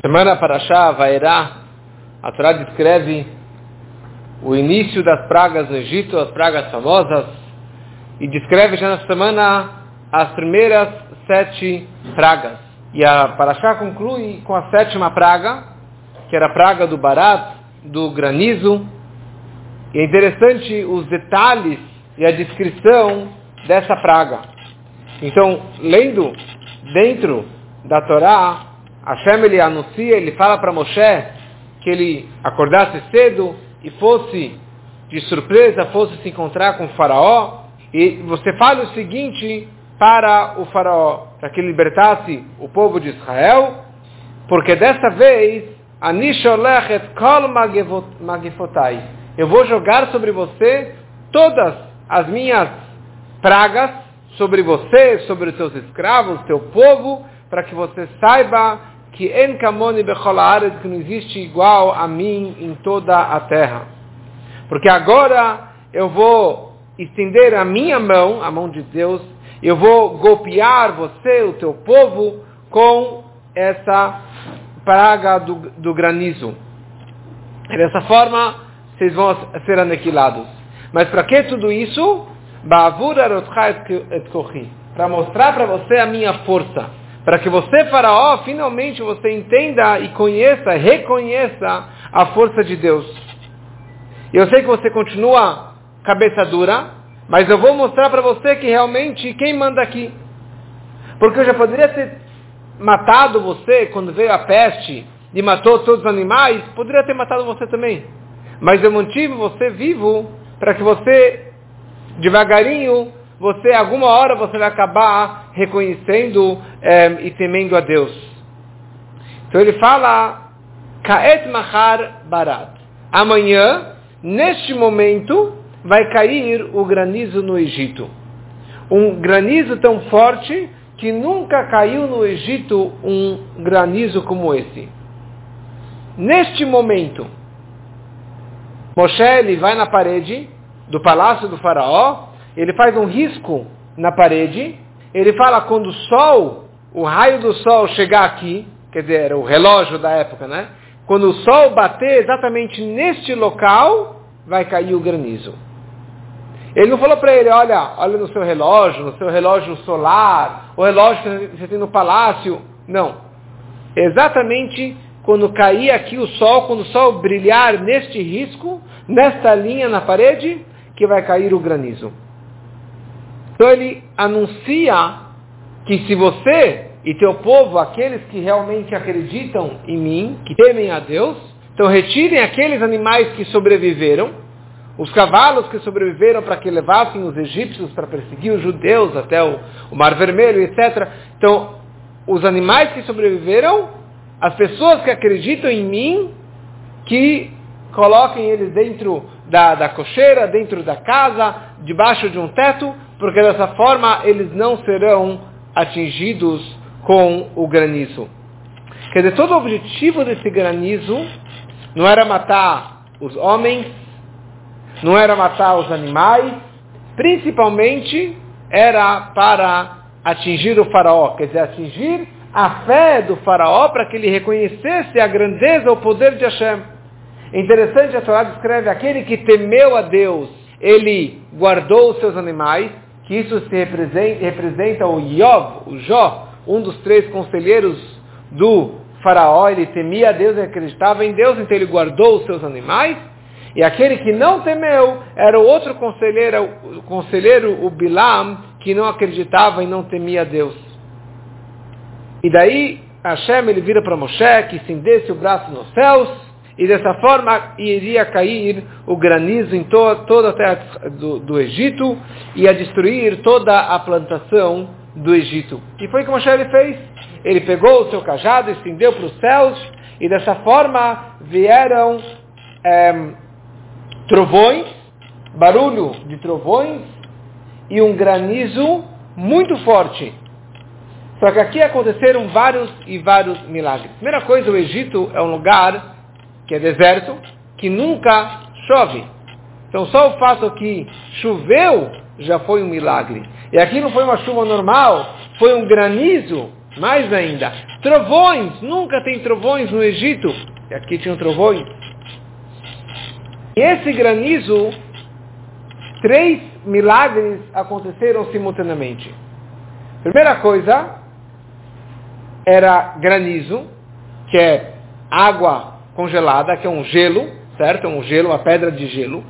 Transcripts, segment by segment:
Semana Parashá, Vaerá, a Torá descreve o início das pragas no Egito, as pragas famosas, e descreve já na semana as primeiras sete pragas. E a Parashá conclui com a sétima praga, que era a praga do Barat, do granizo. E é interessante os detalhes e a descrição dessa praga. Então, lendo dentro da Torá, Hashem ele anuncia, ele fala para Moshe que ele acordasse cedo e fosse de surpresa, fosse se encontrar com o faraó. E você fala o seguinte para o faraó, para que libertasse o povo de Israel, porque dessa vez, Anisholechet kol magifotai, eu vou jogar sobre você todas as minhas pragas, sobre você, sobre os seus escravos, teu povo, para que você saiba que en kamoni que não existe igual a mim em toda a terra. Porque agora eu vou estender a minha mão, a mão de Deus, eu vou golpear você, o teu povo, com essa praga do, do granizo. Dessa forma, vocês vão ser aniquilados. Mas para que tudo isso? Para mostrar para você a minha força para que você, faraó, finalmente você entenda e conheça, reconheça a força de Deus. Eu sei que você continua cabeça dura, mas eu vou mostrar para você que realmente quem manda aqui. Porque eu já poderia ter matado você quando veio a peste e matou todos os animais, poderia ter matado você também. Mas eu mantive você vivo para que você, devagarinho, você, alguma hora, você vai acabar reconhecendo é, e temendo a Deus. Então ele fala, Kaet Mahar Barat. Amanhã, neste momento, vai cair o granizo no Egito. Um granizo tão forte que nunca caiu no Egito um granizo como esse. Neste momento, Moshe ele vai na parede do palácio do faraó ele faz um risco na parede, ele fala quando o sol, o raio do sol chegar aqui, quer dizer, era o relógio da época, né? Quando o sol bater exatamente neste local, vai cair o granizo. Ele não falou para ele, olha, olha no seu relógio, no seu relógio solar, o relógio que você tem no palácio. Não. Exatamente quando cair aqui o sol, quando o sol brilhar neste risco, nesta linha na parede, que vai cair o granizo. Então ele anuncia que se você e teu povo, aqueles que realmente acreditam em mim, que temem a Deus, então retirem aqueles animais que sobreviveram, os cavalos que sobreviveram para que levassem os egípcios para perseguir os judeus até o, o Mar Vermelho, etc. Então, os animais que sobreviveram, as pessoas que acreditam em mim, que coloquem eles dentro da, da cocheira, dentro da casa, debaixo de um teto, porque dessa forma eles não serão atingidos com o granizo. Quer dizer, todo o objetivo desse granizo não era matar os homens, não era matar os animais, principalmente era para atingir o faraó, quer dizer, atingir a fé do faraó para que ele reconhecesse a grandeza, o poder de Hashem. Interessante, a Torá descreve aquele que temeu a Deus, ele guardou os seus animais, que isso se representa, representa o Yov, o Jó, um dos três conselheiros do faraó, ele temia a Deus e acreditava em Deus, então ele guardou os seus animais. E aquele que não temeu era o outro conselheiro, o conselheiro, o Bilam, que não acreditava e não temia a Deus. E daí Hashem ele vira para Moshe, que estendesse o braço nos céus, e dessa forma iria cair o granizo em to toda a terra do, do, Egito e a destruir toda a plantação do Egito. E foi como Moshe fez. Ele pegou o seu cajado, estendeu para os céus e dessa forma vieram é, trovões, barulho de trovões e um granizo muito forte. Só que aqui aconteceram vários e vários milagres. Primeira coisa, o Egito é um lugar que é deserto, que nunca chove. Então só o fato que choveu já foi um milagre. E aqui não foi uma chuva normal, foi um granizo mais ainda, trovões, nunca tem trovões no Egito, e aqui tinham trovões. E esse granizo, três milagres aconteceram simultaneamente. Primeira coisa, era granizo, que é água congelada, que é um gelo, certo? É um gelo, uma pedra de gelo.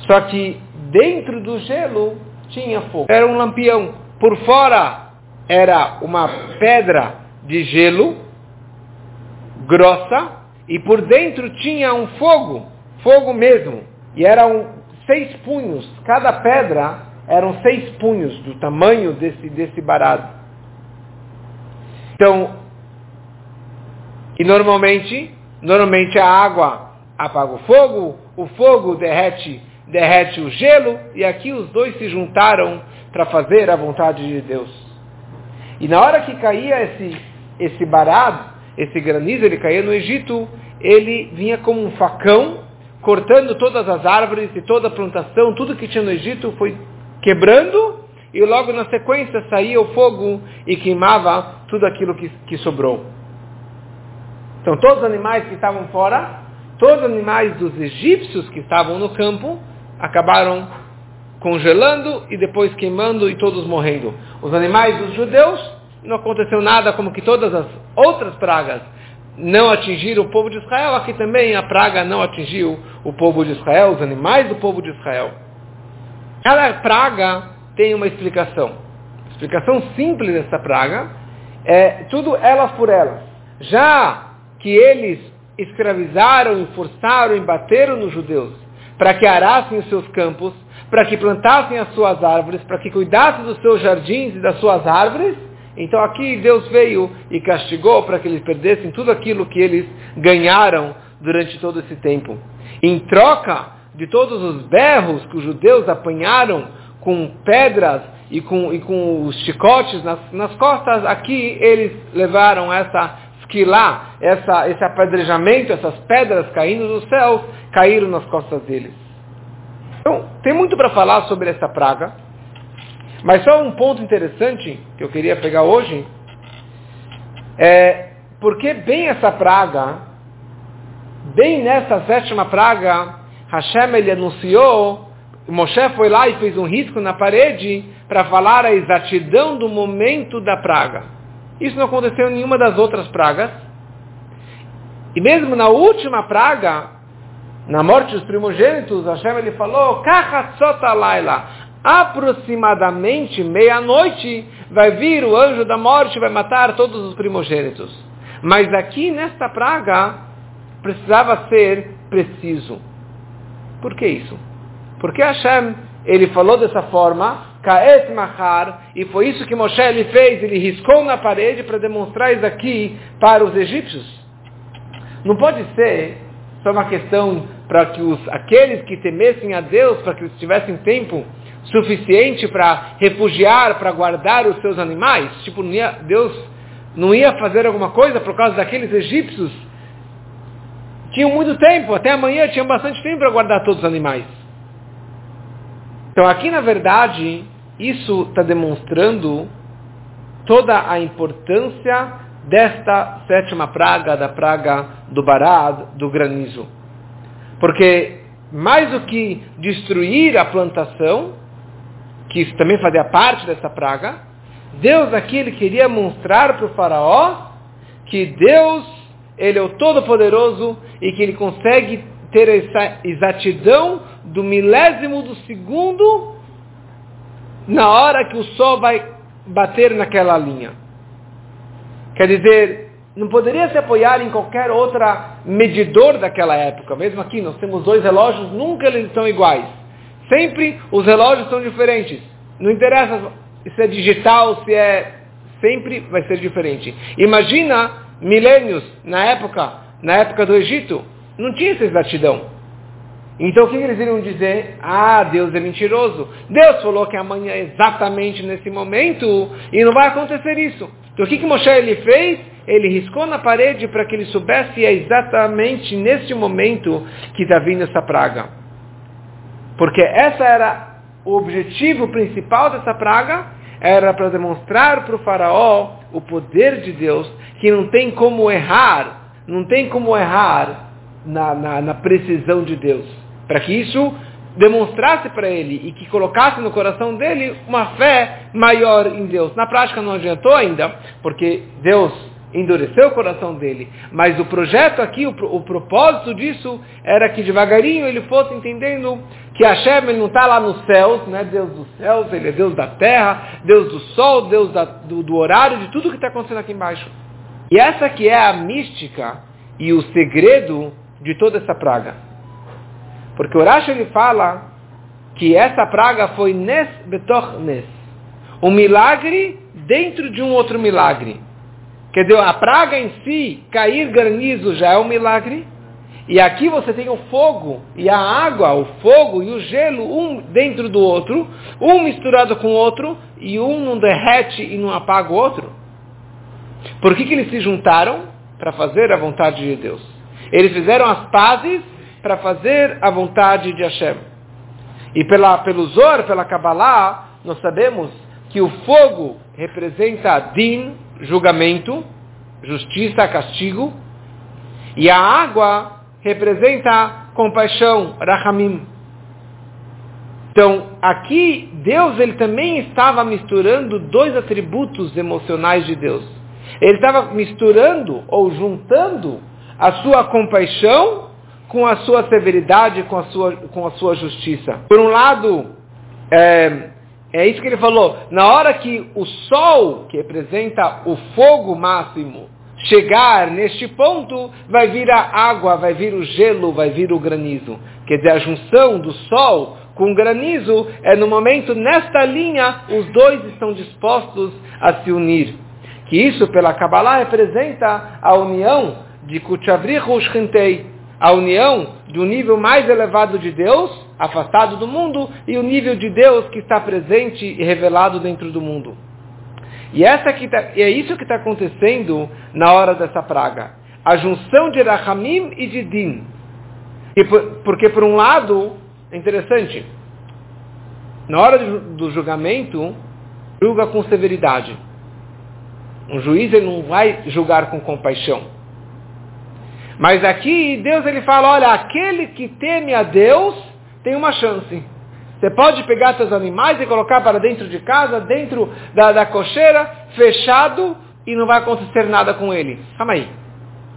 Só que dentro do gelo tinha fogo. Era um lampião. Por fora era uma pedra de gelo grossa e por dentro tinha um fogo, fogo mesmo. E eram seis punhos. Cada pedra eram seis punhos do tamanho desse, desse barado. Então, e normalmente, normalmente a água apaga o fogo, o fogo derrete, derrete o gelo, e aqui os dois se juntaram para fazer a vontade de Deus. E na hora que caía esse, esse barado, esse granizo, ele caía no Egito, ele vinha como um facão, cortando todas as árvores e toda a plantação, tudo que tinha no Egito foi quebrando e logo na sequência saía o fogo e queimava tudo aquilo que, que sobrou. Então todos os animais que estavam fora, todos os animais dos egípcios que estavam no campo, acabaram congelando e depois queimando e todos morrendo. Os animais dos judeus, não aconteceu nada como que todas as outras pragas não atingiram o povo de Israel, aqui também a praga não atingiu o povo de Israel, os animais do povo de Israel. Cada praga tem uma explicação. A explicação simples dessa praga é tudo elas por elas. Já que eles escravizaram forçaram e bateram nos judeus para que arassem os seus campos, para que plantassem as suas árvores, para que cuidassem dos seus jardins e das suas árvores, então aqui Deus veio e castigou para que eles perdessem tudo aquilo que eles ganharam durante todo esse tempo. Em troca de todos os berros que os judeus apanharam com pedras e com, e com os chicotes nas, nas costas, aqui eles levaram essa esquilá, essa, esse apedrejamento, essas pedras caindo do céu, caíram nas costas deles. Então, tem muito para falar sobre essa praga, mas só um ponto interessante que eu queria pegar hoje é porque bem essa praga, bem nessa sétima praga, Hashem ele anunciou Moshe foi lá e fez um risco na parede para falar a exatidão do momento da praga. Isso não aconteceu em nenhuma das outras pragas. E mesmo na última praga, na morte dos primogênitos, Hashem ele falou, laila, aproximadamente meia-noite vai vir o anjo da morte vai matar todos os primogênitos. Mas aqui nesta praga precisava ser preciso. Por que isso? Porque Hashem, ele falou dessa forma, Kaet Mahar, e foi isso que Moshe ele fez, ele riscou na parede para demonstrar isso aqui para os egípcios. Não pode ser só uma questão para que os, aqueles que temessem a Deus, para que eles tivessem tempo suficiente para refugiar, para guardar os seus animais. Tipo, não ia, Deus não ia fazer alguma coisa por causa daqueles egípcios. Tinham muito tempo, até amanhã tinham bastante tempo para guardar todos os animais. Então aqui na verdade, isso está demonstrando toda a importância desta sétima praga, da praga do barad, do granizo. Porque mais do que destruir a plantação, que isso também fazia parte dessa praga, Deus aqui ele queria mostrar para o faraó que Deus, ele é o Todo-Poderoso e que ele consegue ter essa exatidão do milésimo do segundo na hora que o sol vai bater naquela linha. Quer dizer, não poderia se apoiar em qualquer outra medidor daquela época. Mesmo aqui, nós temos dois relógios, nunca eles são iguais. Sempre os relógios são diferentes. Não interessa se é digital, se é... Sempre vai ser diferente. Imagina milênios na época, na época do Egito. Não tinha essa exatidão. Então o que eles iriam dizer? Ah, Deus é mentiroso. Deus falou que amanhã é exatamente nesse momento e não vai acontecer isso. Então o que, que Moshe ele fez? Ele riscou na parede para que ele soubesse é exatamente nesse momento que está vindo essa praga. Porque essa era o objetivo principal dessa praga, era para demonstrar para o faraó o poder de Deus, que não tem como errar, não tem como errar na, na, na precisão de Deus. Para que isso demonstrasse para ele e que colocasse no coração dele uma fé maior em Deus. Na prática não adiantou ainda, porque Deus endureceu o coração dele. Mas o projeto aqui, o, o propósito disso, era que devagarinho ele fosse entendendo que Hashem ele não está lá nos céus, né? Deus dos céus, ele é Deus da terra, Deus do sol, Deus da, do, do horário, de tudo que está acontecendo aqui embaixo. E essa que é a mística e o segredo de toda essa praga. Porque o Rashi ele fala que essa praga foi Nes Betoch Nes. Um milagre dentro de um outro milagre. Quer dizer, a praga em si, cair granizo já é um milagre. E aqui você tem o fogo e a água, o fogo e o gelo, um dentro do outro, um misturado com o outro, e um não derrete e não apaga o outro. Por que, que eles se juntaram? Para fazer a vontade de Deus. Eles fizeram as pazes para fazer a vontade de Hashem. E pela, pelo Zor, pela Kabbalah, nós sabemos que o fogo representa din, julgamento, justiça, castigo, e a água representa compaixão, rahamim. Então, aqui Deus ele também estava misturando dois atributos emocionais de Deus. Ele estava misturando ou juntando a sua compaixão com a sua severidade, com a sua, com a sua justiça. Por um lado, é, é isso que ele falou. Na hora que o sol, que representa o fogo máximo, chegar neste ponto, vai vir a água, vai vir o gelo, vai vir o granizo. Quer dizer, a junção do sol com o granizo é no momento, nesta linha, os dois estão dispostos a se unir. Que isso, pela Kabbalah, representa a união de Kuchavrich Ushkintei, a união do nível mais elevado de Deus, afastado do mundo, e o nível de Deus que está presente e revelado dentro do mundo. E, essa que tá, é isso que está acontecendo na hora dessa praga. A junção de Rahamim e de Din. E por, porque, por um lado, é interessante, na hora do julgamento, julga com severidade. Um juiz ele não vai julgar com compaixão. Mas aqui Deus ele fala, olha, aquele que teme a Deus tem uma chance. Você pode pegar seus animais e colocar para dentro de casa, dentro da, da cocheira, fechado, e não vai acontecer nada com ele. Calma aí.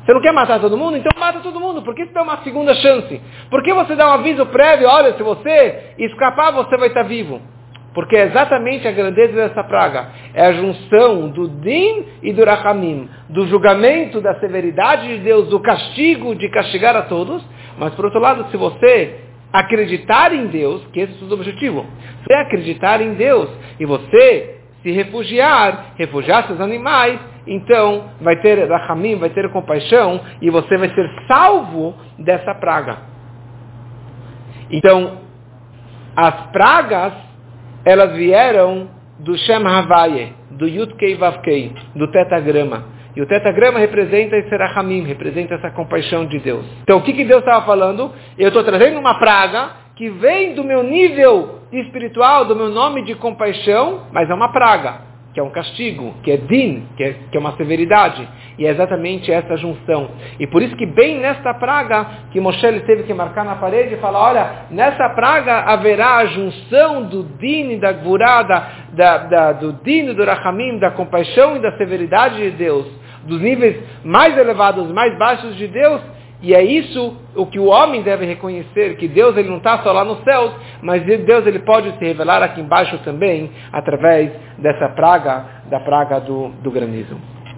Você não quer matar todo mundo? Então mata todo mundo. Por que você dá uma segunda chance? Por que você dá um aviso prévio? Olha, se você escapar, você vai estar vivo. Porque é exatamente a grandeza dessa praga. É a junção do Din e do Rahamim. Do julgamento, da severidade de Deus, do castigo de castigar a todos. Mas por outro lado, se você acreditar em Deus, que esse é o seu objetivo. Se acreditar em Deus e você se refugiar, refugiar seus animais, então vai ter Rahamim, vai ter compaixão e você vai ser salvo dessa praga. Então, as pragas elas vieram do Shem Havaye, do Yudkei Vavkei, do tetagrama. E o tetagrama representa esse Rahamim, representa essa compaixão de Deus. Então o que, que Deus estava falando? Eu estou trazendo uma praga que vem do meu nível espiritual, do meu nome de compaixão, mas é uma praga que é um castigo, que é din, que é, que é uma severidade. E é exatamente essa junção. E por isso que bem nesta praga, que Moshe teve que marcar na parede e falar, olha, nessa praga haverá a junção do din, da gvurada, da, da, do din, do rachamim, da compaixão e da severidade de Deus, dos níveis mais elevados, mais baixos de Deus, e é isso o que o homem deve reconhecer, que Deus ele não está só lá nos céus, mas Deus ele pode se revelar aqui embaixo também, através dessa praga, da praga do, do granizo.